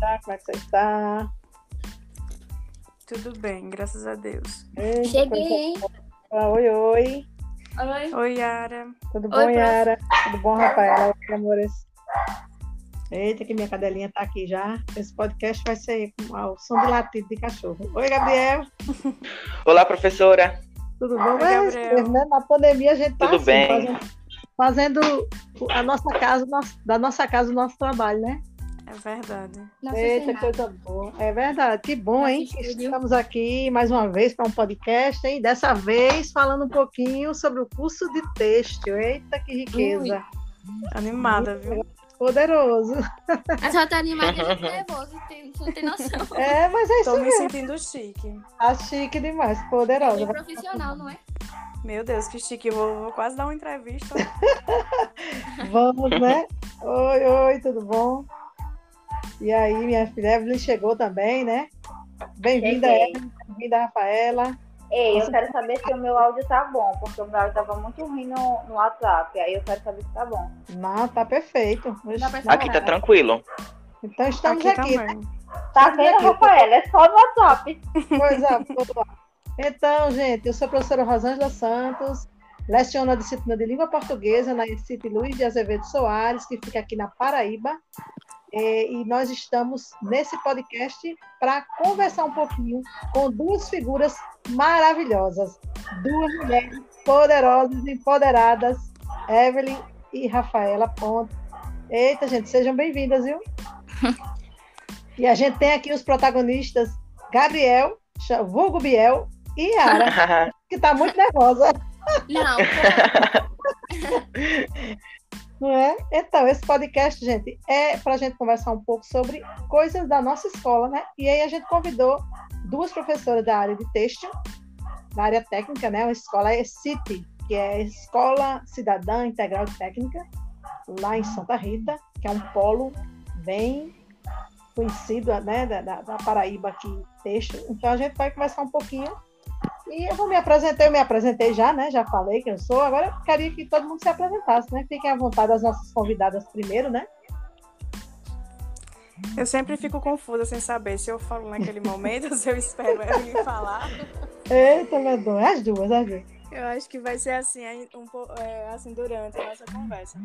Tá, como é que você está? Tudo bem, graças a Deus. Eita, Cheguei. coisa boa. Oi, oi. Oi. Oi, Yara. Tudo Oi, bom, prof. Yara? Tudo bom, Rafaela? Oi, amores. Eita, que minha cadelinha tá aqui já. Esse podcast vai ser com o som de latido de cachorro. Oi, Gabriel. Olá, professora. Tudo bom? Oi, Mas, Gabriel. né, na pandemia a gente tá Tudo assim, bem. fazendo, fazendo a nossa casa, nosso- da nossa casa o nosso trabalho, né? É verdade. Nossa Eita, coisa boa. É verdade. Que bom, Nosso hein? estúdio. Estamos aqui mais uma vez para um podcast, hein? Dessa vez falando um pouquinho sobre o curso de texto. Eita, que riqueza. Animada, viu? Poderoso. A senhora tá animada e nervosa, tem- você não tem noção. É, mas é isso Tô me mesmo. sentindo chique. Tá chique demais, É poderosa. bem profissional, não é? Meu Deus, que chique. Vou, vou quase dar uma entrevista. Vamos, né? Oi, oi, tudo bom? E aí, minha filha Evelyn chegou também, né? Bem-vinda. Evelyn. Bem-vinda, Rafaela. Ei, eu quero saber se o meu áudio tá bom, porque o meu áudio tava muito ruim no, no WhatsApp. Aí eu quero saber se tá bom. Não, tá perfeito. Aqui tá tranquilo. Então estamos Aqui aqui, também. Tá vendo. Rafaela? É só no WhatsApp. Coisa boa. Então, gente, eu sou a professora Rosângela Santos, leciono a disciplina de língua portuguesa na ECIP Luiz de Azevedo Soares, que fica aqui na Paraíba. É, E nós estamos nesse podcast para conversar um pouquinho com duas figuras maravilhosas, duas mulheres poderosas, empoderadas, Evelyn e Rafaela Ponte. Eita, gente, sejam bem-vindas, viu? E a gente tem aqui os protagonistas Gabriel, vulgo Biel, e Yara, que está muito nervosa, Não, não é? Então, esse podcast, gente, é para a gente conversar um pouco sobre coisas da nossa escola, né? E aí a gente convidou duas professoras da área de têxtil, da área técnica, né? A escola é CITI, que é Escola Cidadã Integral de Técnica, lá em Santa Rita, que é um polo bem conhecido, né, da, da- da Paraíba aqui, têxtil. Então a gente vai conversar um pouquinho. E eu vou me apresentar, eu me apresentei já, né? Já falei que eu sou. Agora eu queria que todo mundo se apresentasse, né? Fiquem à vontade as nossas convidadas primeiro, né? Eu sempre fico confusa sem saber se eu falo naquele momento ou se eu espero ela me falar. Eita, medonha. As duas, as duas. Eu acho que vai ser assim, um é, assim durante a nossa conversa.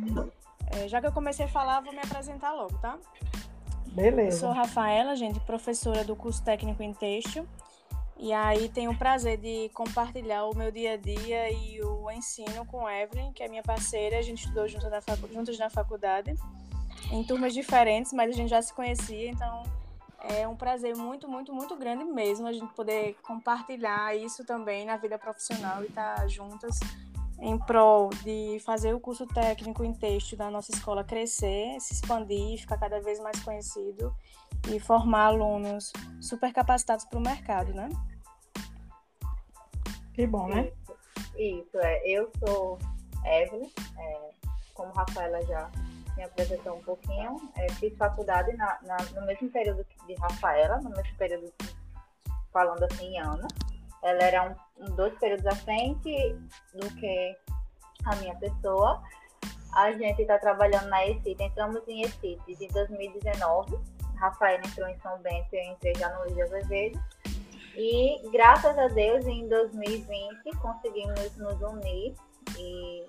É, já que eu comecei a falar, vou me apresentar logo, tá? Eu sou Beleza. Rafaela, gente, professora do curso técnico em têxtil. E aí tenho o prazer de compartilhar o meu dia a dia e o ensino com Evelyn, que é minha parceira. A gente estudou junto na juntos na faculdade, em turmas diferentes, mas a gente já se conhecia, então é um prazer muito, muito, muito grande mesmo a gente poder compartilhar isso também na vida profissional e estar juntas em prol de fazer o curso técnico em têxtil da nossa escola crescer, se expandir, ficar cada vez mais conhecido e formar alunos super capacitados para o mercado, né? Que bom, né? Isso, é. Eu sou Evelyn, é, como a Rafaela já me apresentou um pouquinho. é, fiz faculdade na- na- no mesmo período de Rafaela, no mesmo período, que- falando assim, em Ana. Ela era um, um- dois períodos à frente do que a minha pessoa. A gente está trabalhando na ECIT, entramos em ECIT de 2019. Rafaela entrou em São Bento e eu entrei já no Luiz de Azevedo. E graças a Deus, em 2020, conseguimos nos unir e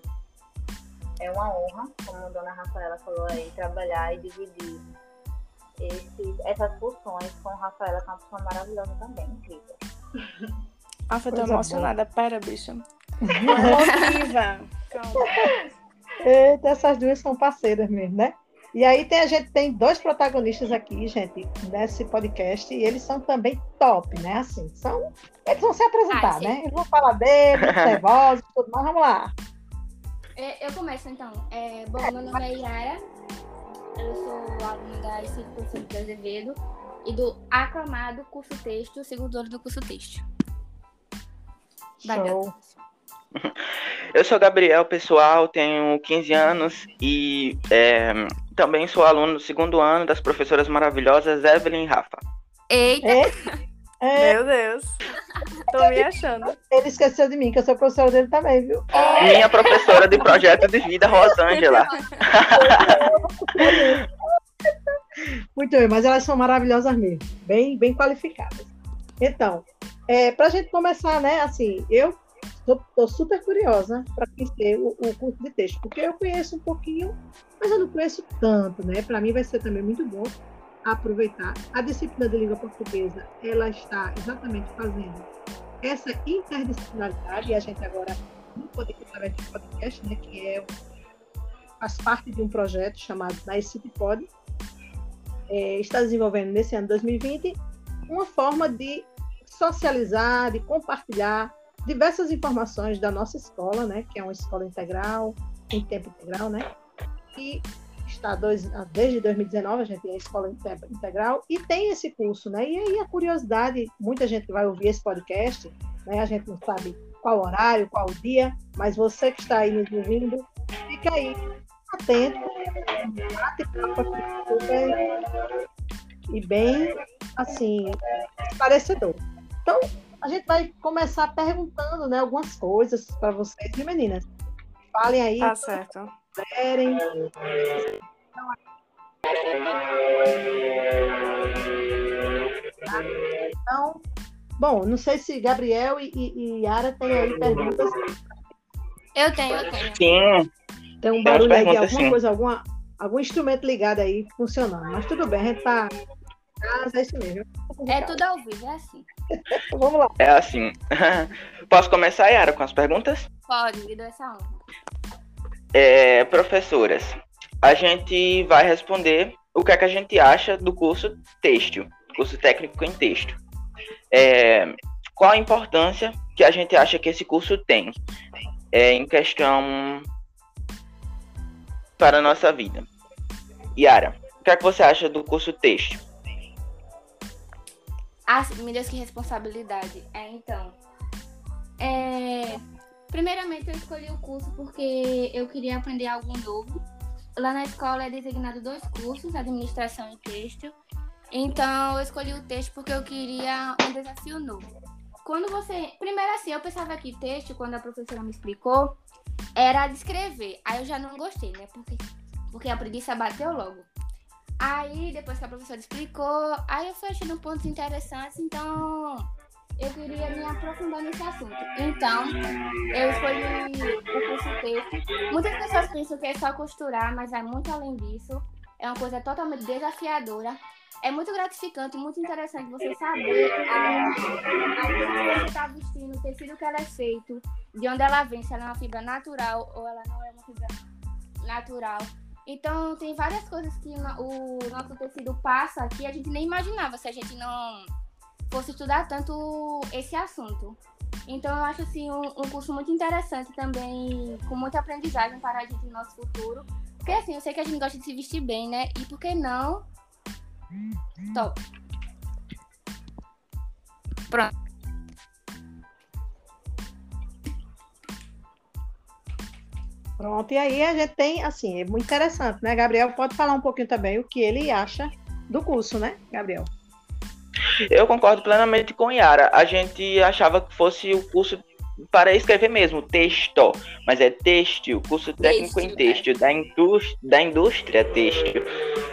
é uma honra, como a dona Rafaela falou aí, trabalhar e dividir esse- essas funções com a Rafaela, que é uma pessoa maravilhosa também, incrível. Ah, eu tô emocionada. Pera, bicha. Motiva. Calma. Eita, essas duas são parceiras mesmo, né? E aí tem, a gente tem dois protagonistas aqui, gente, nesse podcast, e eles são também top, né? Assim, são. Eles vão se apresentar, Ah, né? Eles vão falar deles, ser vozes, tudo mais. Vamos lá. é, eu começo então. É, bom, meu nome é Yara. Eu sou aluna da ICIP Professor de Azevedo e do aclamado curso texto, segundo ano do curso texto. Show. Eu sou Gabriel, pessoal, tenho 15 anos e é, também sou aluno do segundo ano das professoras maravilhosas Evelyn e Rafa. Eita! É, Meu Deus. Tô me achando. ele esqueceu de mim, que eu sou professora dele também, viu? Minha professora de projeto de vida, Rosângela. Muito bem, mas elas são maravilhosas mesmo, bem, bem qualificadas. Então, é, para a gente começar, né, assim, eu estou super curiosa para conhecer o, o, curso de texto, porque eu conheço um pouquinho, mas eu não conheço tanto, né? Para mim vai ser também muito bom aproveitar. A disciplina de língua portuguesa, ela está exatamente fazendo essa interdisciplinaridade, e a gente agora no podcast, né, que é faz parte de um projeto chamado Naicip Pod, é, está desenvolvendo nesse ano 2020 uma forma de socializar, de compartilhar diversas informações da nossa escola, né, que é uma escola integral, em tempo integral, né, e está dois, desde 2019 a gente tem a escola integral e tem esse curso, né, e aí a curiosidade, muita gente vai ouvir esse podcast, né, a gente não sabe qual horário, qual dia, mas você que está aí nos ouvindo, fica aí atento, e bem, assim, esclarecedor. Então, a gente vai começar perguntando, né, algumas coisas para vocês, e meninas? Falem aí. Tá certo. Querem. Então, bom, não sei se Gabriel e, e, e Yara têm aí perguntas. Eu tenho, eu tenho. Sim. Tem um barulho aí de alguma sim. coisa, alguma, algum instrumento ligado aí funcionando. Mas tudo bem, a gente tá casa, é isso mesmo. É tudo ao vivo, é assim. Vamos lá. É assim. Posso começar, Yara, com as perguntas? Pode, me dá essa honra. É, professoras, a gente vai responder o que é que a gente acha do curso têxtil, curso técnico em texto. É, qual a importância que a gente acha que esse curso tem é, em questão para a nossa vida? Yara, o que é que você acha do curso têxtil? Ah, meu Deus, que responsabilidade. É, então. É... Primeiramente, eu escolhi o curso porque eu queria aprender algo novo. Lá na escola é designado dois cursos, administração e texto. Então, eu escolhi o texto porque eu queria um desafio novo. Quando você. Primeiro, assim, eu pensava que texto, quando a professora me explicou, era descrever. Aí eu já não gostei, né? Porque, porque a preguiça bateu logo. Aí, depois que a professora explicou, aí eu fui achando pontos interessantes, então eu queria me aprofundar nesse assunto. Então, eu escolhi o curso texto. Muitas pessoas pensam que é só costurar, mas é muito além disso. É uma coisa totalmente desafiadora. É muito gratificante, muito interessante você saber a, a que você está vestindo, o tecido que ela é feito, de onde ela vem, se ela é uma fibra natural ou ela não é uma fibra natural. Então, tem várias coisas que o nosso tecido passa que a gente nem imaginava se a gente não fosse estudar tanto esse assunto. Então, eu acho assim um, um curso muito interessante também, com muita aprendizagem para a gente no nosso futuro. Porque assim, eu sei que a gente gosta de se vestir bem, né? E por que não? Top. Pronto. Pronto, e aí a gente tem, assim, é muito interessante, né? Gabriel pode falar um pouquinho também o que ele acha do curso, né, Gabriel? Eu concordo plenamente com Yara. A gente achava que fosse o curso para escrever mesmo, texto, mas é têxtil, curso técnico em têxtil, da, indústria, da indústria têxtil.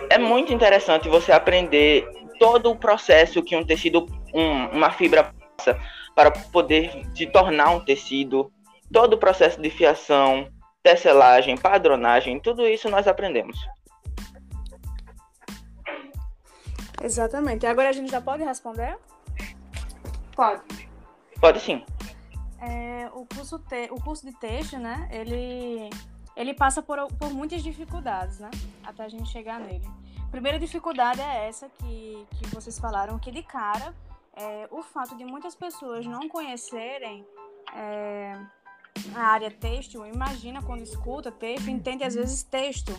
É muito interessante você aprender todo o processo que um tecido, um, uma fibra passa para poder se tornar um tecido, todo o processo de fiação, tecelagem, padronagem, tudo isso nós aprendemos. Exatamente. Agora a gente já pode responder? Pode. Pode sim. É, o, curso te, o curso de texto, né? Ele, ele passa por, por muitas dificuldades, né? Até a gente chegar nele. A primeira dificuldade é essa que, que vocês falaram, que de cara é, o fato de muitas pessoas não conhecerem é, a área têxtil, imagina quando escuta texto, entende às vezes texto.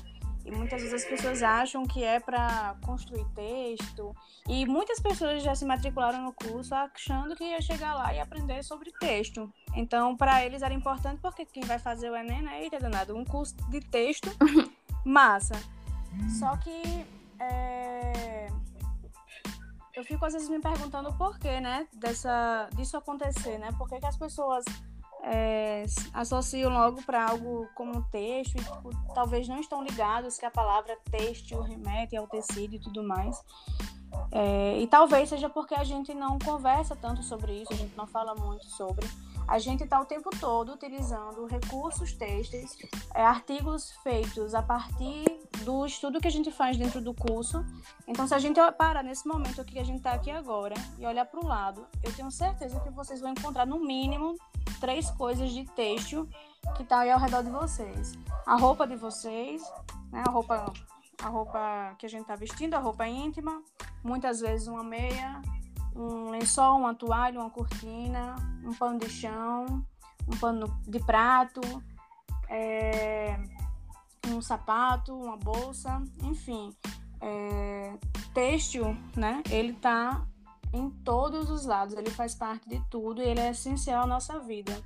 E muitas vezes as pessoas acham que é para construir texto. E muitas pessoas já se matricularam no curso achando que ia chegar lá e aprender sobre texto. Então, para eles era importante porque quem vai fazer o Enem, né? Eita, danado, um curso de texto, massa. Só que é... eu fico às vezes me perguntando o porquê, né? Dessa, disso acontecer, né? Por que, que as pessoas é, associam logo para algo como texto e tipo, talvez não estão ligados que a palavra texto remete ao tecido e tudo mais. É, e talvez seja porque a gente não conversa tanto sobre isso, a gente não fala muito sobre. A gente está o tempo todo utilizando recursos textos, é, artigos feitos a partir do estudo que a gente faz dentro do curso. Então, se a gente parar nesse momento que a gente está aqui agora e olhar para o lado, eu tenho certeza que vocês vão encontrar no mínimo três coisas de têxtil que está aí ao redor de vocês. A roupa de vocês, né, a roupa a roupa que a gente está vestindo, a roupa íntima, muitas vezes uma meia, um lençol, uma toalha, uma cortina, um pano de chão, um pano de prato, é, um sapato, uma bolsa, enfim. É, têxtil, né? Ele tá em todos os lados, ele faz parte de tudo e ele é essencial à nossa vida.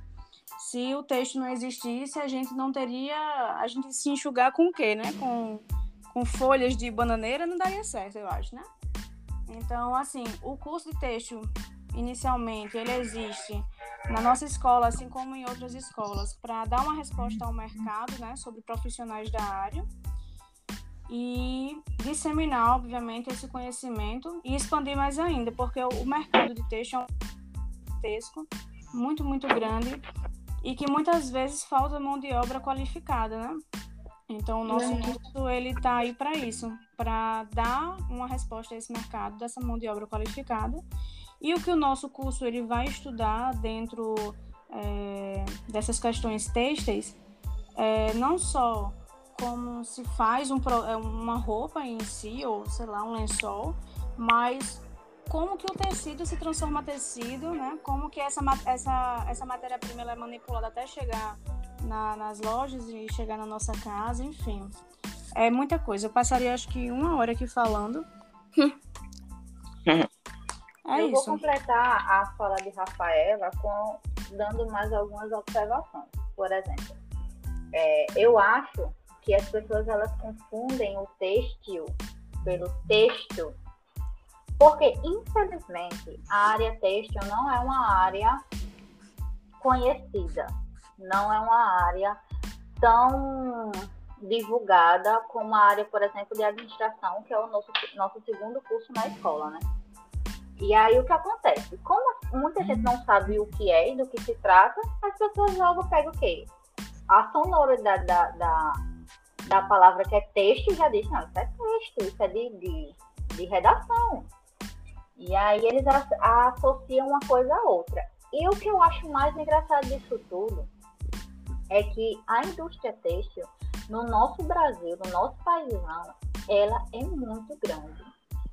Se o texto não existisse, a gente não teria. A gente se enxugar com o quê, né? Com, com folhas de bananeira não daria certo, eu acho, né? Então, assim, o curso de texto, inicialmente, ele existe na nossa escola, assim como em outras escolas, para dar uma resposta ao mercado, né, sobre profissionais da área e disseminar, obviamente, esse conhecimento e expandir mais ainda, porque o mercado de texto é um texto muito, muito grande e que muitas vezes falta mão de obra qualificada, né? Então, o nosso curso ele está aí para isso, para dar uma resposta a esse mercado dessa mão de obra qualificada. E o que o nosso curso ele vai estudar dentro é, dessas questões têxteis, é, não só como se faz um, é, uma roupa em si, ou sei lá, um lençol, mas como que o tecido se transforma em tecido, né? Como que essa, essa, essa matéria-prima é manipulada até chegar na, nas lojas e chegar na nossa casa, enfim. É muita coisa. Eu passaria acho que uma hora aqui falando. é eu isso. vou completar a fala de Rafaela com dando mais algumas observações. Por exemplo, é, eu acho que as pessoas elas confundem o têxtil pelo texto, porque infelizmente a área têxtil não é uma área conhecida não é uma área tão divulgada como a área, por exemplo, de administração, que é o nosso, nosso segundo curso na escola, né? E aí o que acontece? Como muita gente não sabe o que é e do que se trata, as pessoas logo pegam o quê? A sonoridade da, da, da palavra que é texto já diz, não, isso é texto, isso é de, de, de redação. E aí eles associam uma coisa a outra. E o que eu acho mais engraçado disso tudo é que a indústria têxtil no nosso Brasil, no nosso país, ela é muito grande.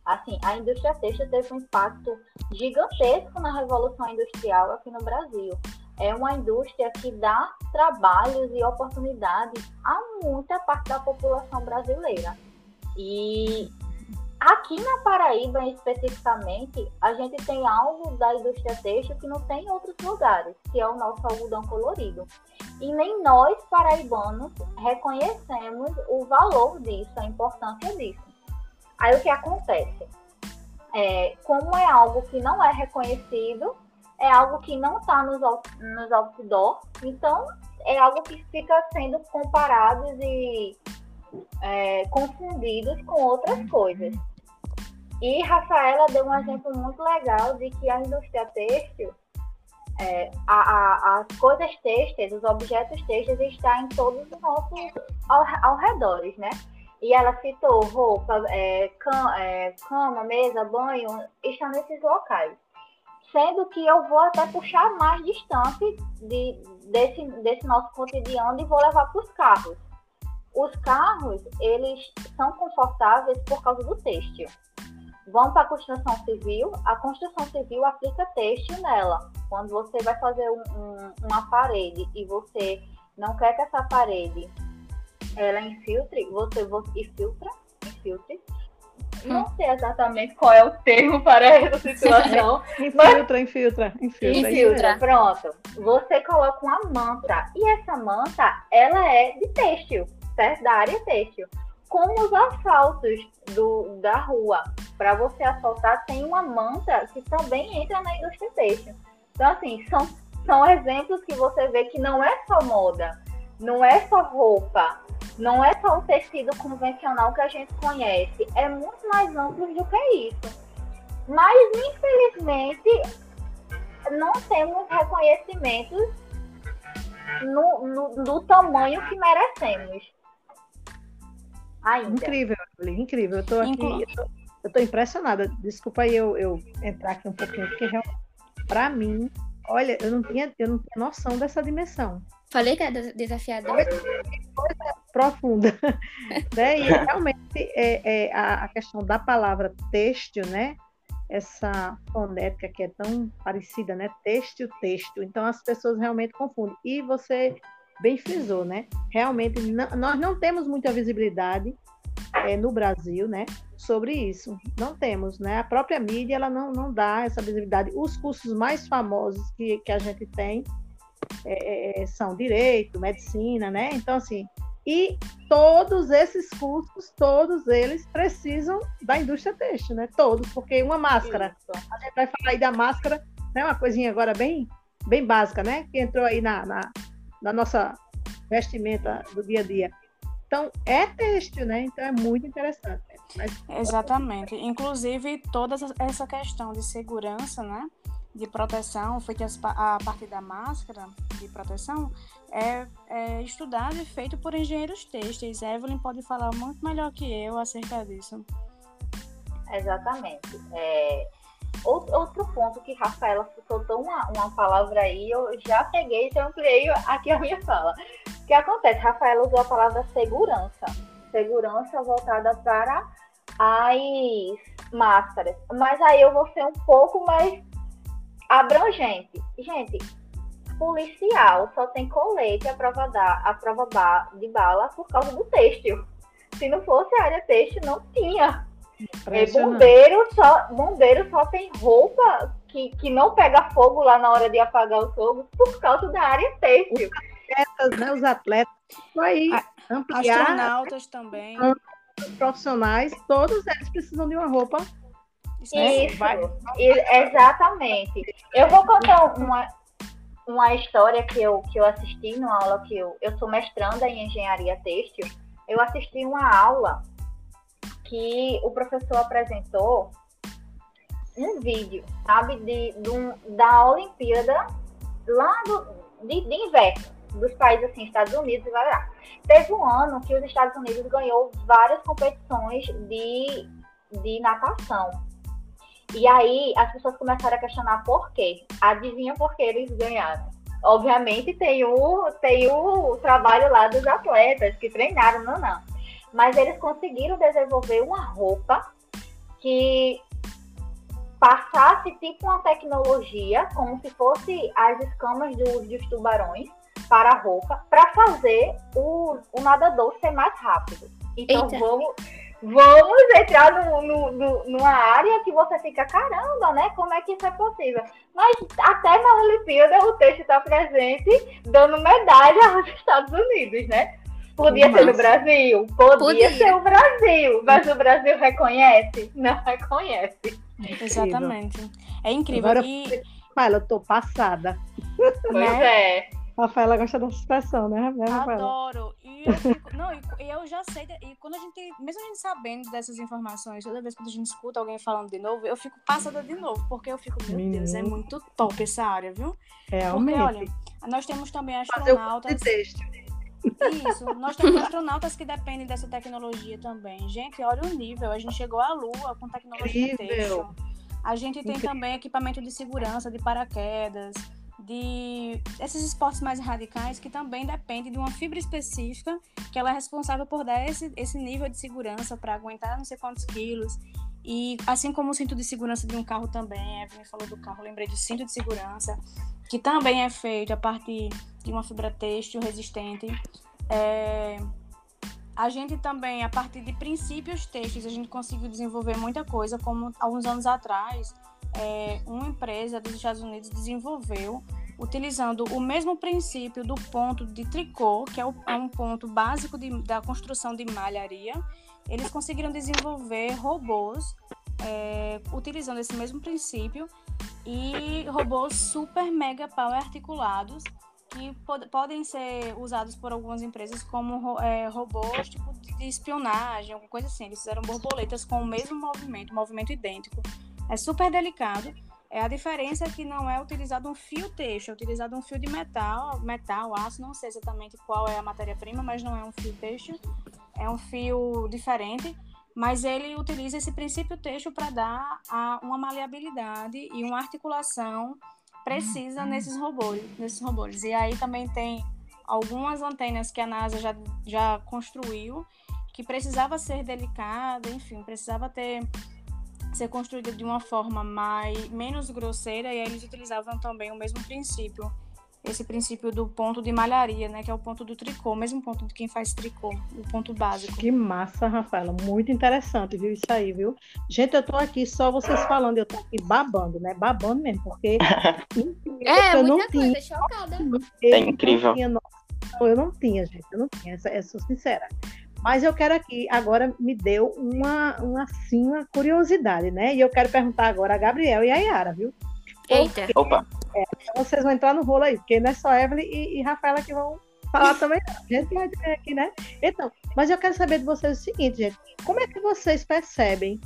Assim, a indústria têxtil teve um impacto gigantesco na revolução industrial aqui no Brasil. É uma indústria que dá trabalhos e oportunidades a muita parte da população brasileira. E Aqui na Paraíba, especificamente, a gente tem algo da indústria têxtil que não tem em outros lugares, que é o nosso algodão colorido. E nem nós, paraibanos, reconhecemos o valor disso, a importância disso. Aí o que acontece? É, como é algo que não é reconhecido, é algo que não está nos, nos outdoor, então é algo que fica sendo comparados e é, confundidos com outras coisas. E Rafaela deu um exemplo muito legal de que a indústria têxtil, é, a, a, as coisas têxteis, os objetos têxteis estão em todos os nossos ao, ao redores, né? E ela citou roupa, é, cama, é, cama, mesa, banho, estão nesses locais. Sendo que eu vou até puxar mais distante de, desse, desse nosso cotidiano e vou levar para os carros. Os carros, eles são confortáveis por causa do têxtil vão para a construção civil, a construção civil aplica têxtil nela. Quando você vai fazer um, um, uma parede e você não quer que essa parede ela infiltre, você, você infiltra, infiltre. Hum. Não sei exatamente qual é o termo para essa situação. infiltra, mas... infiltra, infiltra. Infiltra, pronto. Você coloca uma manta e essa manta, ela é de têxtil, certo? Da área têxtil como os asfaltos do, da rua. Para você asfaltar, tem uma manta que também entra na indústria têxtil. Então, assim, são são exemplos que você vê que não é só moda, não é só roupa, não é só o tecido convencional que a gente conhece, é muito mais amplo do que isso. Mas, infelizmente, não temos reconhecimentos no, no, no tamanho que merecemos. Ainda. Incrível, incrível. Eu tô aqui, Inclu... eu tô, eu tô impressionada. Desculpa aí eu, eu entrar aqui um pouquinho, porque para mim, olha, eu não tinha, eu não tinha noção dessa dimensão. Falei que era desafiador. Coisa profunda. né? E realmente é, é a, a, questão da palavra têxtil, né? Essa fonética que é tão parecida, né? Têxtil, texto. Então as pessoas realmente confundem. E você bem frisou, né? Realmente não, nós não temos muita visibilidade é, no Brasil, né? Sobre isso, não temos, né? A própria mídia ela não, não dá essa visibilidade. Os cursos mais famosos que, que a gente tem é, é, são direito, medicina, né? Então, assim, e todos esses cursos, todos eles precisam da indústria têxtil, né? Todos, porque uma máscara, a gente vai falar aí da máscara, né? Uma coisinha agora bem, bem básica, né? Que entrou aí na, na, na nossa vestimenta do dia a dia. Então, é têxtil, né? Então, é muito interessante. Mas... Exatamente. Inclusive, toda essa questão de segurança, né? de proteção, feita a partir da máscara de proteção, é, é estudado e feito por engenheiros têxteis. Evelyn pode falar muito melhor que eu acerca disso. Exatamente. É, outro ponto que Rafaela soltou uma, uma palavra aí, eu já peguei e ampliei aqui a minha fala. O que acontece? Rafaela usou a palavra segurança. Segurança voltada para as máscaras. Mas aí eu vou ser um pouco mais abrangente. Gente, policial só tem colete à prova, da, à prova de bala por causa do têxtil. Se não fosse a área têxtil, não tinha. É, bombeiro, só, bombeiro só tem roupa que, que não pega fogo lá na hora de apagar o fogo por causa da área têxtil. Os atletas, né, os atletas, aí, ampliar, astronautas também. Profissionais, todos eles precisam de uma roupa isso, vai... exatamente. Eu vou contar uma, uma história que eu, que eu assisti numa aula que eu, eu sou mestranda em engenharia têxtil. Eu assisti uma aula que o professor apresentou um vídeo, sabe, de, de da Olimpíada lá do, de, de inverno, dos países assim, Estados Unidos e lá, lá. Teve um ano que os Estados Unidos ganhou várias competições de, de natação. E aí as pessoas começaram a questionar por quê. Adivinha por que eles ganharam? Obviamente tem o, tem o trabalho lá dos atletas que treinaram, não, não. Mas eles conseguiram desenvolver uma roupa que passasse tipo uma tecnologia, como se fosse as escamas dos, dos tubarões para a roupa, para fazer o, o nadador ser mais rápido. Então Eita. vamos vamos entrar no, no, no, numa área que você fica, caramba, né? Como é que isso é possível? Mas até na Olimpíada o texto está presente, dando medalha aos Estados Unidos, né? Podia Nossa. ser no Brasil? Podia, Podia, ser o Brasil, mas o Brasil reconhece? Não reconhece. Exatamente. É incrível. Agora, e... Fala, eu tô passada. Pois né? é. Rafaela gosta dessa expressão, né, Rafaela? Adoro. E eu, fico, não, e eu já sei, e quando a gente, mesmo a gente sabendo dessas informações, toda vez que a gente escuta alguém falando de novo, eu fico passada de novo, porque eu fico, meu Menino. Deus, é muito top essa área, viu? Realmente. Porque, olha, nós temos também astronautas. Isso, nós temos astronautas que dependem dessa tecnologia também. Gente, olha o nível, a gente chegou à Lua com tecnologia Incrível. A gente tem também equipamento de segurança, de paraquedas de esses esportes mais radicais que também depende de uma fibra específica que ela é responsável por dar esse, esse nível de segurança para aguentar não sei quantos quilos e assim como o cinto de segurança de um carro também, a Evelyn falou do carro, lembrei do cinto de segurança, que também é feito a partir de uma fibra têxtil resistente. É... A gente também, a partir de princípios têxteis, a gente conseguiu desenvolver muita coisa, como alguns anos atrás, é, uma empresa dos Estados Unidos desenvolveu utilizando o mesmo princípio do ponto de tricô, que é, é um ponto básico de, da construção de malharia. Eles conseguiram desenvolver robôs é, utilizando esse mesmo princípio e robôs super mega power articulados que pod podem ser usados por algumas empresas como é, robôs tipo de espionagem, alguma coisa assim. Eles fizeram borboletas com o mesmo movimento, movimento idêntico. É super delicado. É a diferença é que não é utilizado um fio teixo, é utilizado um fio de metal, metal, aço, não sei exatamente qual é a matéria-prima, mas não é um fio teixo, é um fio diferente mas ele utiliza esse princípio texto para dar a, uma maleabilidade e uma articulação precisa nesses robôs, nesses robôs. E aí também tem algumas antenas que a NASA já, já construiu que precisava ser delicada, enfim, precisava ter ser construída de uma forma mais menos grosseira e aí eles utilizavam também o mesmo princípio esse princípio do ponto de malharia, né? Que é o ponto do tricô, o mesmo ponto de quem faz tricô, o ponto básico. Que massa, Rafaela. Muito interessante, viu? Isso aí, viu? Gente, eu tô aqui só vocês falando, eu tô aqui babando, né? Babando mesmo, porque. é, eu muita não coisa, tinha, chocada. É incrível. Não tinha, não, eu não tinha, gente, eu não tinha, essa, eu sou sincera. Mas eu quero aqui, agora me deu uma, uma, assim, uma curiosidade, né? E eu quero perguntar agora a Gabriel e a Yara, viu? Eita. Opa. É, então vocês vão entrar no rolo aí, porque não é só Evelyn e, e Rafaela que vão falar também. A gente vai ter aqui, né? Então, mas eu quero saber de vocês o seguinte, gente. Como é que vocês percebem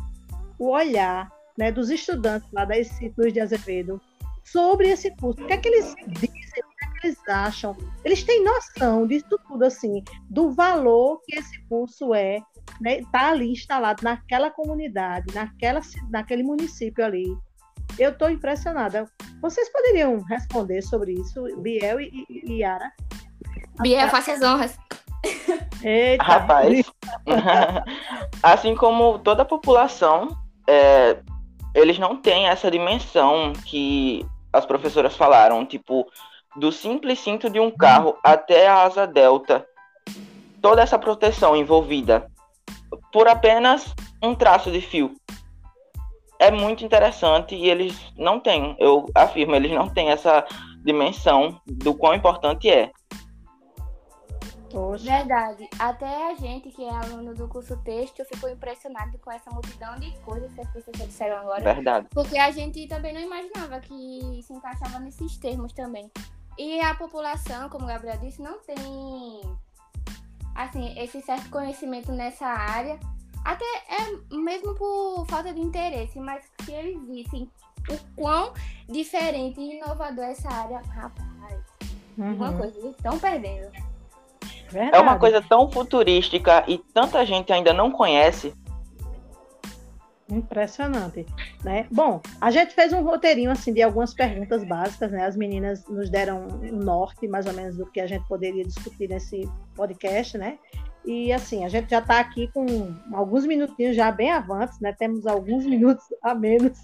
o olhar né, dos estudantes lá da Luiz de Azevedo sobre esse curso? O que é que eles dizem? O que é que eles acham? Eles têm noção disso tudo, assim, do valor que esse curso é, né? Tá ali instalado naquela comunidade, naquela, naquele município ali eu estou impressionada. Vocês poderiam responder sobre isso, Biel e, e Yara? Biel, faça as honras. Eita. Rapaz, assim como toda a população, é, eles não têm essa dimensão que as professoras falaram, tipo, do simples cinto de um carro até a asa delta. Toda essa proteção envolvida por apenas um traço de fio é muito interessante e eles não têm, eu afirmo, eles não têm essa dimensão do quão importante é. Poxa. Verdade. Até a gente que é aluno do curso texto ficou impressionado com essa multidão de coisas que as pessoas disseram agora. Verdade. Porque a gente também não imaginava que se encaixava nesses termos também. E a população, como o Gabriel disse, não tem assim, esse certo conhecimento nessa área até é mesmo por falta de interesse, mas se eles vissem o quão diferente e inovador é essa área, rapaz, uhum. uma coisa, eles estão perdendo. Verdade. É uma coisa tão futurística e tanta gente ainda não conhece. Impressionante, né? Bom, a gente fez um roteirinho assim de algumas perguntas básicas, né? As meninas nos deram um norte, mais ou menos, do que a gente poderia discutir nesse podcast, né? E assim, a gente já está aqui com alguns minutinhos já bem avantes, né? Temos alguns minutos a menos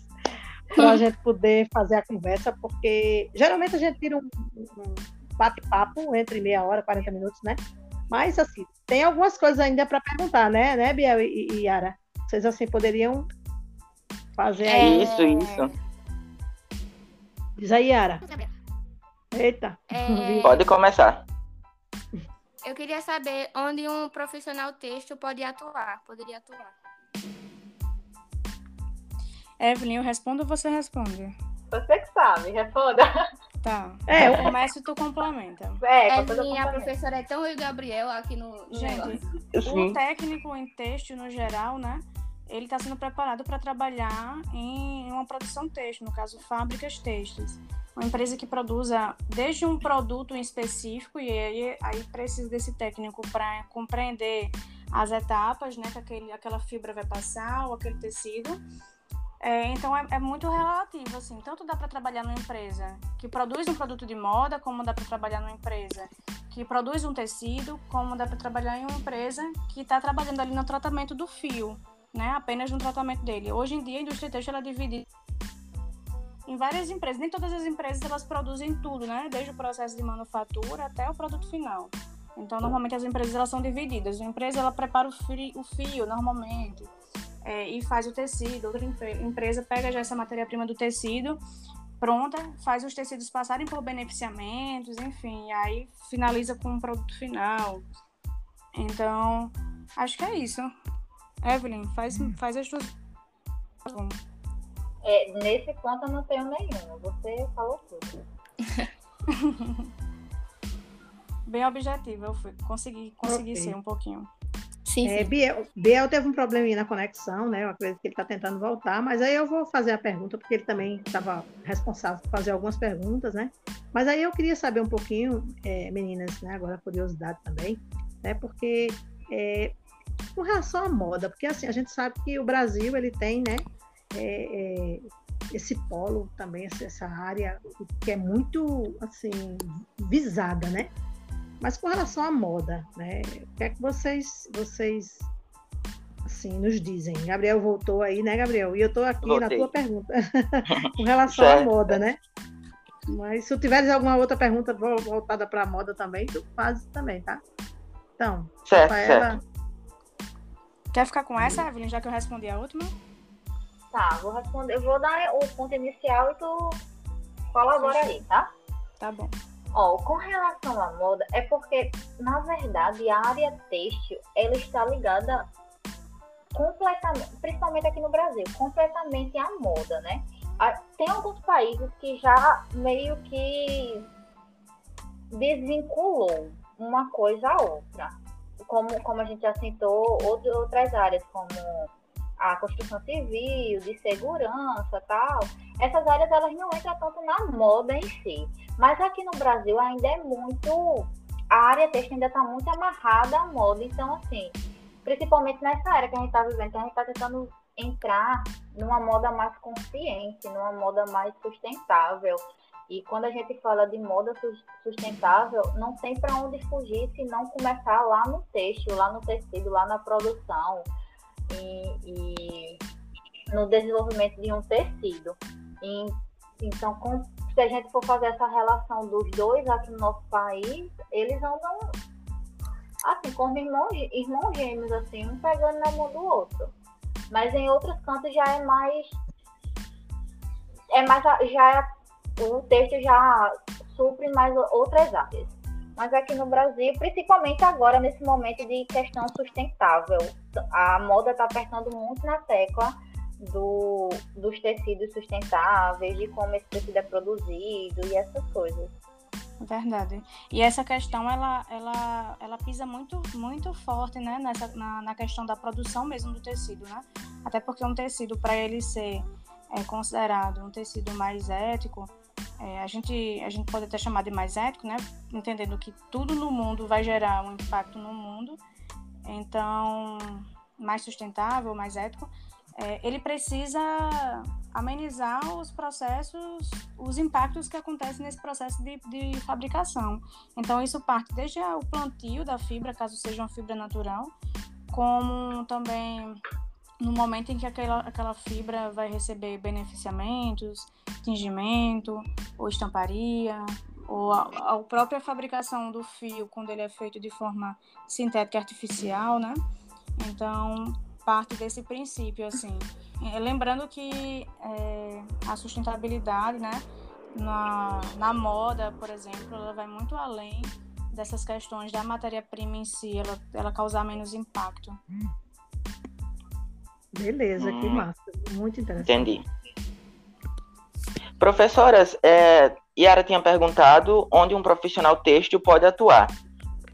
para a gente poder fazer a conversa, porque geralmente a gente tira um, um bate-papo entre meia hora, 40 minutos, né? Mas assim, tem algumas coisas ainda para perguntar, né, né, Biel e, e Yara? Vocês assim poderiam fazer aí. É... Isso, isso. Diz aí, Yara. Eita. É... Pode começar. Eu queria saber onde um profissional texto pode atuar, poderia atuar. Evelyn, eu respondo ou você responde? Você que sabe, responda. Tá. É, eu começo e tu complementa. É, Evelyn, a professora é tão eu e Gabriel aqui no, Gente, o técnico em texto, no geral, né? Ele está sendo preparado para trabalhar em uma produção texto, no caso, fábricas textos uma empresa que produza desde um produto em específico e aí, aí precisa desse técnico para compreender as etapas, né, que aquele, aquela fibra vai passar ou aquele tecido. É, então é, é, muito relativo, assim. Tanto dá para trabalhar numa empresa que produz um produto de moda, como dá para trabalhar numa empresa que produz um tecido, como dá para trabalhar em uma empresa que está trabalhando ali no tratamento do fio, né? Apenas no tratamento dele. Hoje em dia a indústria têxtil é dividida em várias empresas. Nem todas as empresas elas produzem tudo, né? Desde o processo de manufatura até o produto final. Então, normalmente as empresas elas são divididas. Uma empresa ela prepara o fio, o fio normalmente é, e faz o tecido. Outra empresa pega já essa matéria-prima do tecido pronta, faz os tecidos passarem por beneficiamentos, enfim, aí finaliza com um produto final. Então, acho que é isso. Evelyn, faz, faz as tuas. É, nesse ponto eu não tenho nenhuma. Você falou tudo. Bem objetivo, eu fui. Consegui, consegui okay. ser um pouquinho. Sim, é, Biel, Biel, teve um probleminha na conexão, né? Uma coisa que ele está tentando voltar, mas aí eu vou fazer a pergunta, porque ele também estava responsável por fazer algumas perguntas, né? Mas aí eu queria saber um pouquinho, é, meninas, né? Agora curiosidade também, né? Porque é, com relação à moda, porque assim, a gente sabe que o Brasil ele tem, né? É, é, esse polo também, essa área que é muito assim visada, né? Mas com relação à moda, né? O que é que vocês, vocês assim, nos dizem? Gabriel voltou aí, né, Gabriel? E eu estou aqui Voltei. na tua pergunta com relação certo. à moda, né? Mas se tiveres alguma outra pergunta voltada para a moda também, tu faz também, tá? Então, certo, Rafaela... certo. Quer ficar com essa, Evelyn, já que eu respondi a última? Tá, vou responder. Eu vou dar o ponto inicial e tu colabora aí, tá? Tá bom. Ó, com relação à moda, é porque, na verdade, a área têxtil, ela está ligada completamente, principalmente aqui no Brasil, completamente à moda, né? Tem alguns países que já meio que desvinculou uma coisa a outra. Como, como a gente citou, outras áreas, como a construção civil, de segurança tal, essas áreas elas não entram tanto na moda em si. Mas aqui no Brasil ainda é muito. A área têxtil ainda está muito amarrada à moda. Então, assim, principalmente nessa área que a gente está vivendo, que a gente está tentando entrar numa moda mais consciente, numa moda mais sustentável. E quando a gente fala de moda sustentável, não tem para onde fugir se não começar lá no têxtil, lá no tecido, lá na produção e, e no desenvolvimento de um tecido. E, então, com, se a gente for fazer essa relação dos dois aqui no nosso país, eles andam assim, como irmãos, irmãos gêmeos, assim, um pegando na mão do outro. Mas em outros cantos já é mais. É mais. Já é, o texto já supre mais outras áreas. Mas aqui no Brasil, principalmente agora, nesse momento de questão sustentável, a moda está apertando muito na tecla do, dos tecidos sustentáveis, de como esse tecido é produzido e essas coisas. Verdade. E essa questão, ela, ela, ela pisa muito, muito forte, né, nessa, na, na questão da produção mesmo do tecido, né? Até porque um tecido, para ele ser é, considerado um tecido mais ético, é, a, gente, a gente pode até chamar de mais ético, né? Entendendo que tudo no mundo vai gerar um impacto no mundo. Então, mais sustentável, mais ético, é, ele precisa amenizar os processos, os impactos que acontecem nesse processo de, de fabricação. Então, isso parte desde o plantio da fibra, caso seja uma fibra natural, como também no momento em que aquela, aquela fibra vai receber beneficiamentos, tingimento, ou estamparia, ou a, a, própria fabricação do fio, quando ele é feito de forma sintética artificial, né? Então, parte desse princípio, assim. É, lembrando que é, a sustentabilidade, né, na, na moda, por exemplo, ela vai muito além dessas questões da matéria-prima em si, ela, ela causar menos impacto. Beleza, hum, que massa. Muito interessante. Entendi. Professoras, é, Yara tinha perguntado onde um profissional têxtil pode atuar.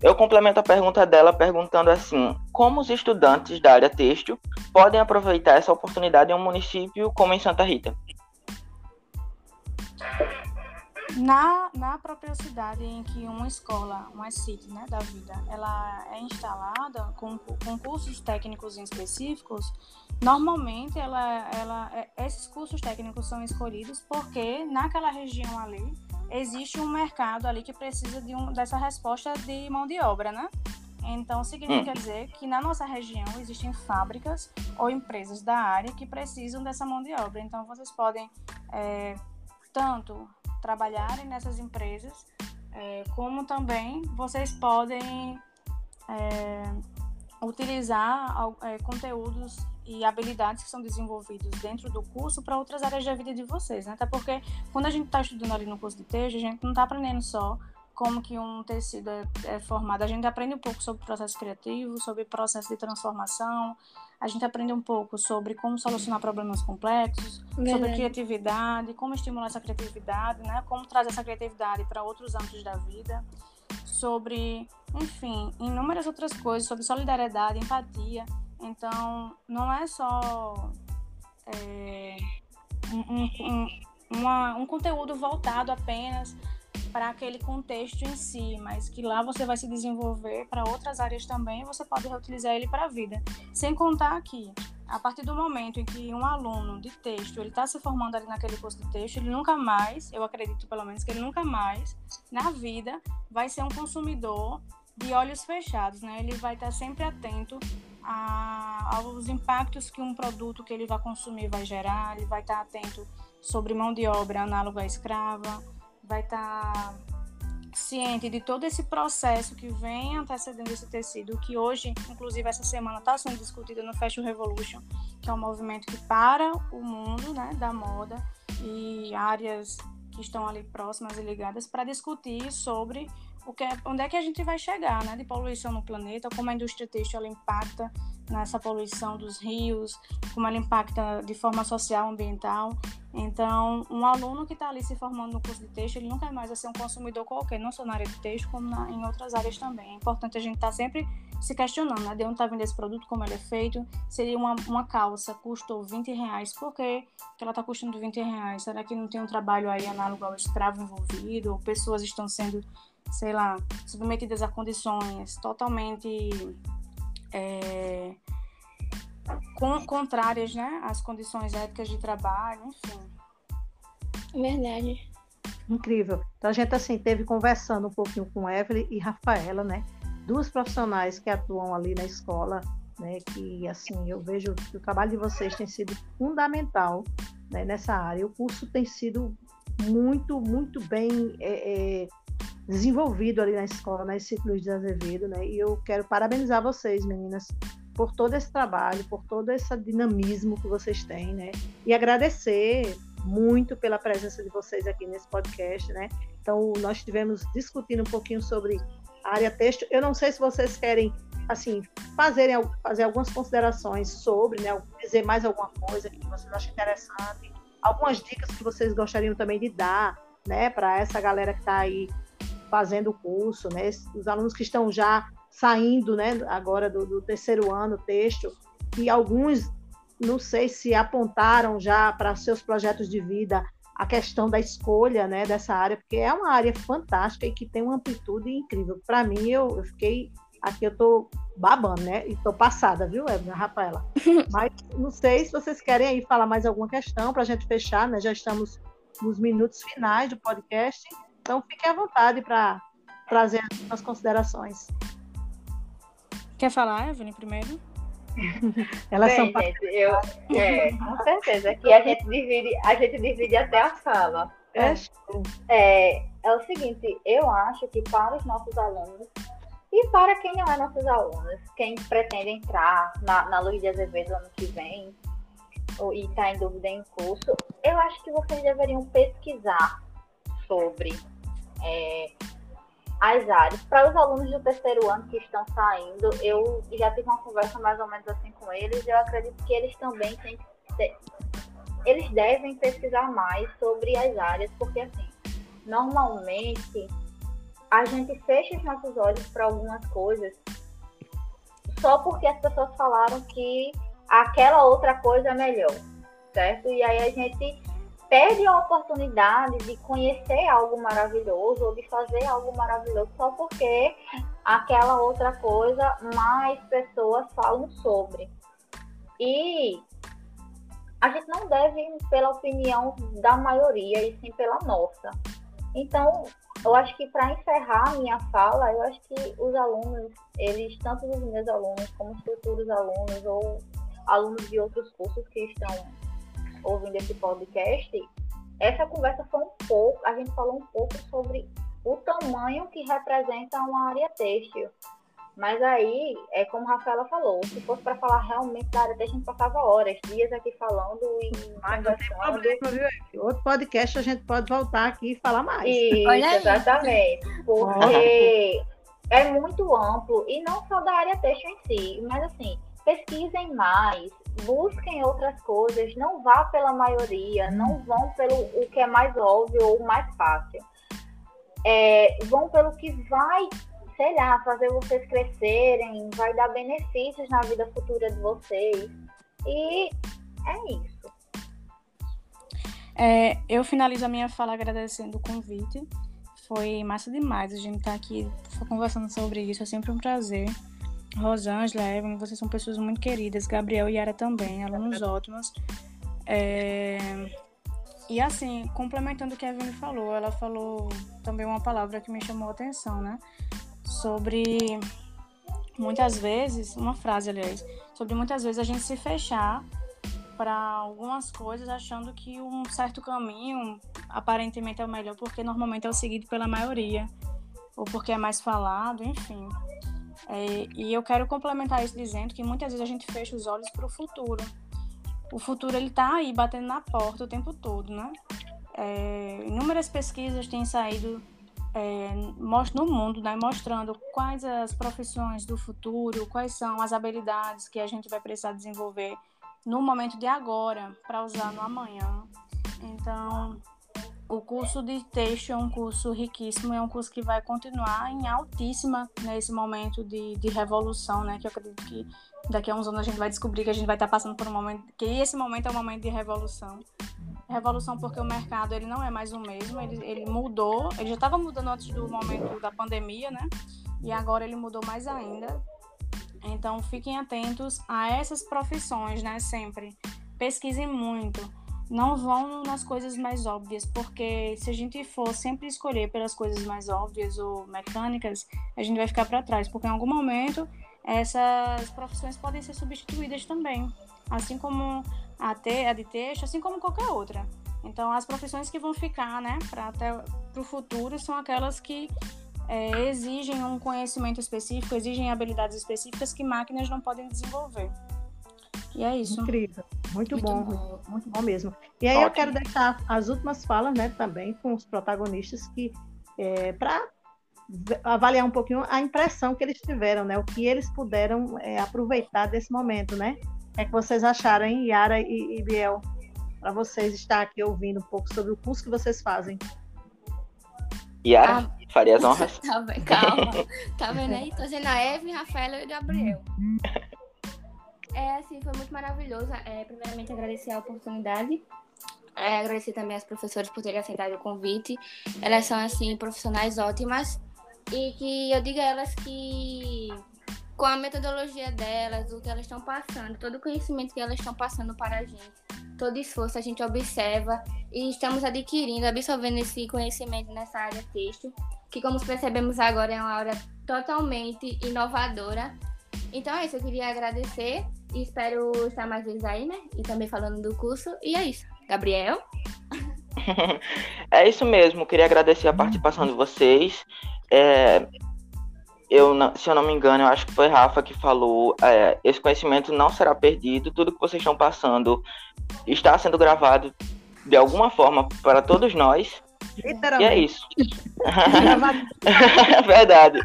Eu complemento a pergunta dela perguntando assim: como os estudantes da área têxtil podem aproveitar essa oportunidade em um município como em Santa Rita? Na, na própria cidade em que uma escola, uma CIT né, da vida, ela é instalada com, com cursos técnicos específicos, normalmente ela, ela, é, esses cursos técnicos são escolhidos porque naquela região ali existe um mercado ali que precisa de um, dessa resposta de mão de obra, né? Então, significa hum. dizer que na nossa região existem fábricas ou empresas da área que precisam dessa mão de obra. Então, vocês podem é, tanto trabalharem nessas empresas, é, como também vocês podem é, utilizar é, conteúdos e habilidades que são desenvolvidos dentro do curso para outras áreas da vida de vocês, né? Até porque quando a gente está estudando ali no curso de texto, a gente não está aprendendo só como que um tecido é, é, formado. A gente aprende um pouco sobre processo criativo, sobre processo de transformação, a gente aprende um pouco sobre como solucionar problemas complexos, Verdade. sobre criatividade, como estimular essa criatividade, né? Como trazer essa criatividade para outros âmbitos da vida, sobre, enfim, inúmeras outras coisas, sobre solidariedade, empatia. Então, não é só é, um, um, uma, um conteúdo voltado apenas para aquele contexto em si, mas que lá você vai se desenvolver para outras áreas também, você pode reutilizar ele para a vida. Sem contar que, a partir do momento em que um aluno de texto ele está se formando ali naquele curso de texto, ele nunca mais, eu acredito pelo menos que ele nunca mais, na vida, vai ser um consumidor de olhos fechados, né? Ele vai estar sempre atento a, aos impactos que um produto que ele vai consumir vai gerar, ele vai estar atento sobre mão de obra análoga à escrava, vai estar tá ciente de todo esse processo que vem antecedendo esse tecido, que hoje, inclusive essa semana, está sendo discutido no Fashion Revolution, que é um movimento que para o mundo né, da moda e áreas que estão ali próximas e ligadas para discutir sobre o que é, onde é que a gente vai chegar, né, de poluição no planeta, como a indústria têxtil impacta nessa poluição dos rios, como ela impacta de forma social, ambiental. Então, um aluno que está ali se formando no curso de texto, ele nunca mais vai ser um consumidor qualquer, não só na área de texto, como na, em outras áreas também. É importante a gente estar tá sempre se questionando, né? De onde está vindo esse produto, como ele é feito. Seria uma, uma calça, custou 20 reais, por que, que ela está custando 20 reais? Será que não tem um trabalho aí análogo ao escravo envolvido? Ou pessoas estão sendo sei lá, submetidas a condições totalmente é, com, contrárias, né, às condições éticas de trabalho, enfim. Verdade. Incrível. Então a gente assim teve conversando um pouquinho com Evelyn e Rafaela, né? Duas profissionais que atuam ali na escola, né? Que assim eu vejo que o trabalho de vocês tem sido fundamental né, nessa área. O curso tem sido muito, muito bem é, é, desenvolvido ali na escola, na Luiz de Azevedo, né? E eu quero parabenizar vocês, meninas, por todo esse trabalho, por todo esse dinamismo que vocês têm, né? E agradecer muito pela presença de vocês aqui nesse podcast, né? Então, nós estivemos discutindo um pouquinho sobre a área texto. Eu não sei se vocês querem, assim, fazerem, fazer algumas considerações sobre, né? Dizer mais alguma coisa que vocês acham interessante, algumas dicas que vocês gostariam também de dar, né? Para essa galera que está aí fazendo o curso, né? Os alunos que estão já saindo, né? Agora do, do terceiro ano, texto, e alguns, não sei se apontaram já para seus projetos de vida a questão da escolha, né? Dessa área, porque é uma área fantástica e que tem uma amplitude incrível. Para mim, eu, eu fiquei aqui eu tô babando, né? E tô passada, viu, Evelyn, Rafaela? Mas não sei se vocês querem aí falar mais alguma questão para a gente fechar, né? Já estamos nos minutos finais do podcast. Então, fique à vontade para trazer as considerações. Quer falar, Evelyn, primeiro? Elas Bem, são gente, eu, é, com certeza. Aqui a gente divide, a gente divide até a fala. É. é, é o seguinte, eu acho que para os nossos alunos e para quem não é nossos alunos, quem pretende entrar na, na Luz de Azevedo ano que vem ou, e está em dúvida em curso, eu acho que vocês deveriam pesquisar sobre é, as áreas. Para os alunos do terceiro ano que estão saindo, eu já tive uma conversa mais ou menos assim com eles. Eu acredito que eles também têm que ter, eles devem pesquisar mais sobre as áreas, porque assim, normalmente a gente fecha os nossos olhos para algumas coisas só porque as pessoas falaram que aquela outra coisa é melhor, certo? E aí a gente perde a oportunidade de conhecer algo maravilhoso ou de fazer algo maravilhoso só porque aquela outra coisa mais pessoas falam sobre. E a gente não deve ir pela opinião da maioria, e sim pela nossa. Então, eu acho que para encerrar a minha fala, eu acho que os alunos, eles, tanto os meus alunos como os futuros alunos ou alunos de outros cursos que estão ouvindo esse podcast, essa conversa foi um pouco, a gente falou um pouco sobre o tamanho que representa uma área têxtil. Mas aí, é como a Rafaela falou, se fosse para falar realmente da área, a gente passava horas, dias aqui falando e Mas problema, viu? Outro podcast a gente pode voltar aqui e falar mais. Isso, exatamente. Porque é muito amplo, e não só da área texto em si, mas assim, pesquisem mais, busquem outras coisas, não vá pela maioria, não vão pelo o que é mais óbvio ou mais fácil. É, vão pelo que vai sei lá, fazer vocês crescerem, vai dar benefícios na vida futura de vocês. E é isso. É, eu finalizo a minha fala agradecendo o convite. Foi massa demais a gente estar tá aqui conversando sobre isso. É sempre um prazer. Rosângela, Evelyn, vocês são pessoas muito queridas. Gabriel e Yara também, alunos ótimos. É... E assim, complementando o que a Evelyn falou, ela falou também uma palavra que me chamou a atenção, né? sobre muitas vezes, uma frase, aliás, sobre muitas vezes a gente se fechar para algumas coisas achando que um certo caminho aparentemente é o melhor porque normalmente é o seguido pela maioria ou porque é mais falado, enfim. É, e eu quero complementar isso dizendo que muitas vezes a gente fecha os olhos para o futuro. O futuro ele está aí batendo na porta o tempo todo, né? É, inúmeras pesquisas têm saído é, no mundo, né, mostrando quais as profissões do futuro, quais são as habilidades que a gente vai precisar desenvolver no momento de agora para usar no amanhã. Então, o curso de texto é um curso riquíssimo, é um curso que vai continuar em altíssima nesse momento de, de revolução, né? Que eu acredito que daqui a uns anos a gente vai descobrir que a gente vai estar passando por um momento, que esse momento é um momento de revolução revolução porque o mercado ele não é mais o mesmo, ele, ele mudou, ele já estava mudando antes do momento da pandemia, né? E agora ele mudou mais ainda. Então fiquem atentos a essas profissões, né? Sempre pesquisem muito. Não vão nas coisas mais óbvias, porque se a gente for sempre escolher pelas coisas mais óbvias ou mecânicas, a gente vai ficar para trás, porque em algum momento essas profissões podem ser substituídas também. Assim como a, te, a de texto, assim como qualquer outra. Então, as profissões que vão ficar, né, para o futuro são aquelas que é, exigem um conhecimento específico, exigem habilidades específicas que máquinas não podem desenvolver. E é isso. Incrível. Muito, muito bom, bom, muito bom mesmo. E aí Ótimo. eu quero deixar as últimas falas, né, também com os protagonistas que é, para avaliar um pouquinho a impressão que eles tiveram, né, o que eles puderam é, aproveitar desse momento, né? é que vocês acharam, hein, Yara e, e Biel? Para vocês estar aqui ouvindo um pouco sobre o curso que vocês fazem. Yara, ah, faria as honras. tá bem, calma. Tá vendo aí? Tô sendo a Eve, Rafaela e o Gabriel. É, assim, foi muito maravilhoso. É, primeiramente, agradecer a oportunidade. É, agradecer também às professoras por terem aceitado o convite. Elas são, assim, profissionais ótimas. E que eu digo a elas que com a metodologia delas, o que elas estão passando, todo o conhecimento que elas estão passando para a gente, todo esforço a gente observa e estamos adquirindo, absorvendo esse conhecimento nessa área texto, que como percebemos agora é uma área totalmente inovadora. Então é isso, eu queria agradecer e espero estar mais vezes aí, né? E também falando do curso. E é isso. Gabriel? é isso mesmo, queria agradecer a participação de vocês. É, eu não, se eu não me engano, eu acho que foi Rafa que falou, é, esse conhecimento não será perdido, tudo que vocês estão passando está sendo gravado de alguma forma para todos nós. E é isso. Verdade.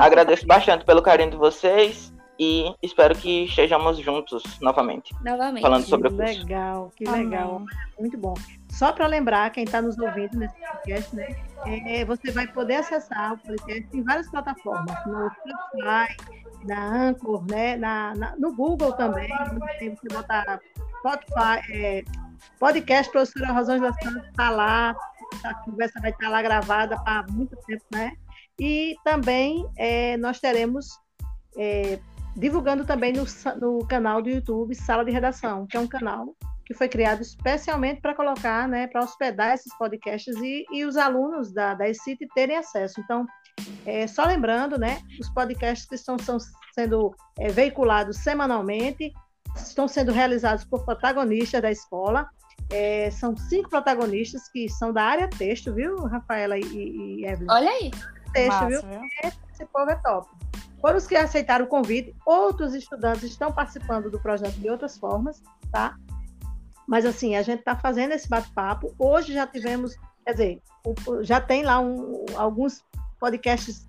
Agradeço bastante pelo carinho de vocês e espero que estejamos juntos novamente. Novamente. Falando sobre o curso. Legal, que legal. Muito bom. Só para lembrar, quem está nos ouvindo nesse podcast, né, é, você vai poder acessar o podcast em várias plataformas, no Spotify, na Anchor, né, na, na no Google também, você botar Spotify, é, podcast Professora Rosângela Santos está lá, a conversa vai estar tá lá gravada para muito tempo, né? E também é, nós teremos é, divulgando também no, no canal do YouTube Sala de Redação, que é um canal que foi criado especialmente para colocar, né, para hospedar esses podcasts e, e os alunos da, da ECIT terem acesso. Então, é, só lembrando, né, os podcasts que estão, estão sendo é, veiculados semanalmente, estão sendo realizados por protagonistas da escola. É, são cinco protagonistas que são da área texto, viu, Rafaela e, e Evelyn? Olha aí. Texto, Massa, viu? viu? esse povo é top. Foram os que aceitaram o convite, outros estudantes estão participando do projeto de outras formas, tá? Mas assim, a gente está fazendo esse bate-papo. Hoje já tivemos, quer dizer, já tem lá um, alguns podcasts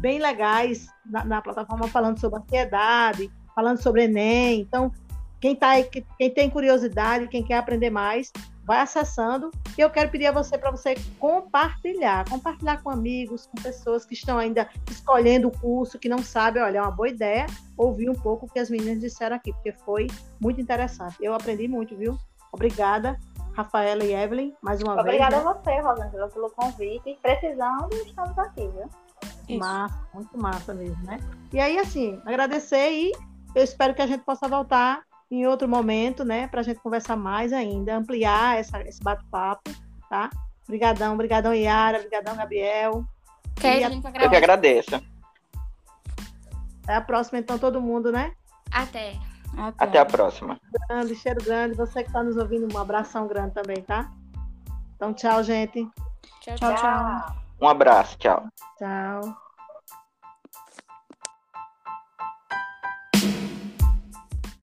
bem legais na, na, plataforma falando sobre ansiedade, falando sobre Enem. Então, quem, tá, quem tem curiosidade, quem quer aprender mais, vai acessando. E eu quero pedir a você para você compartilhar, compartilhar com amigos, com pessoas que estão ainda escolhendo o curso, que não sabem, olha, é uma boa ideia ouvir um pouco o que as meninas disseram aqui, porque foi muito interessante. Eu aprendi muito, viu? Obrigada, Rafaela e Evelyn, mais uma Obrigada vez. Obrigada né? a você, Rosângela, pelo convite. Precisando, estamos aqui, viu? Isso. Massa, muito massa mesmo, né? E aí, assim, agradecer e eu espero que a gente possa voltar em outro momento, né, para a gente conversar mais ainda, ampliar essa, esse bate-papo, tá? Obrigadão, obrigadão, Yara, obrigadão, Gabriel. Que a... Eu que agradeço. Até a próxima, então, todo mundo, né? Até. Até, Até a próxima. Grande, cheiro grande. Você que está nos ouvindo, um abração grande também, tá? Então, tchau, gente. tchau. tchau. tchau. Um abraço, tchau. Tchau.